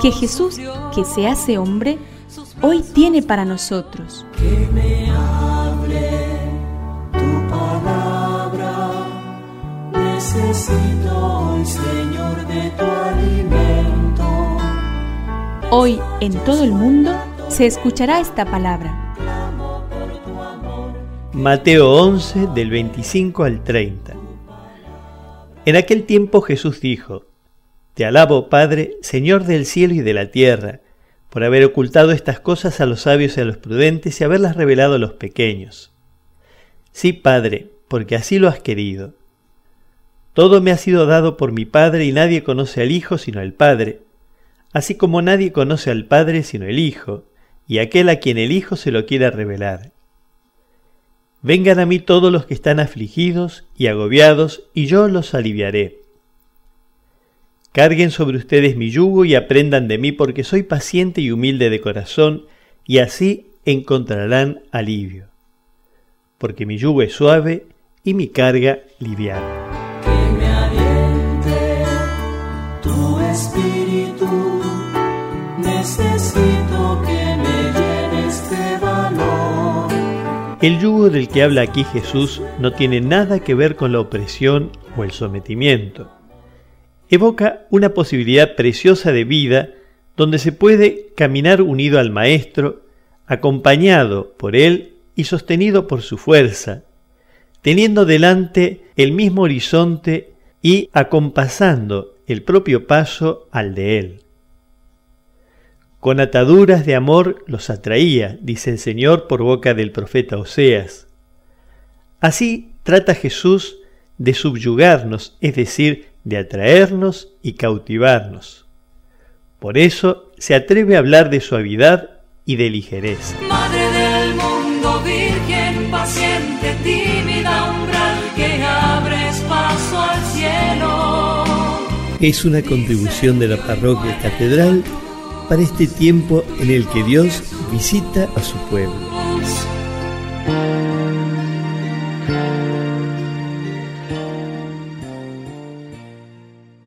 que Jesús, que se hace hombre, hoy tiene para nosotros. Que me hable tu palabra, necesito hoy, Señor, de tu alimento. Hoy en todo el mundo se escuchará esta palabra. Mateo 11 del 25 al 30. En aquel tiempo Jesús dijo, Te alabo, Padre, Señor del cielo y de la tierra, por haber ocultado estas cosas a los sabios y a los prudentes y haberlas revelado a los pequeños. Sí, Padre, porque así lo has querido. Todo me ha sido dado por mi Padre y nadie conoce al Hijo sino el Padre, así como nadie conoce al Padre sino el Hijo, y aquel a quien el Hijo se lo quiera revelar. Vengan a mí todos los que están afligidos y agobiados, y yo los aliviaré. Carguen sobre ustedes mi yugo y aprendan de mí, porque soy paciente y humilde de corazón, y así encontrarán alivio. Porque mi yugo es suave y mi carga liviana. Que me aliente tu espíritu, necesito que me llenes de valor. El yugo del que habla aquí Jesús no tiene nada que ver con la opresión o el sometimiento. Evoca una posibilidad preciosa de vida donde se puede caminar unido al Maestro, acompañado por Él y sostenido por su fuerza, teniendo delante el mismo horizonte y acompasando el propio paso al de Él. Con ataduras de amor los atraía, dice el Señor por boca del profeta Oseas. Así trata Jesús de subyugarnos, es decir, de atraernos y cautivarnos. Por eso se atreve a hablar de suavidad y de ligereza. Madre del mundo, virgen, paciente, tímida, umbral, que abres paso al cielo. Es una contribución de la parroquia catedral para este tiempo en el que Dios visita a su pueblo.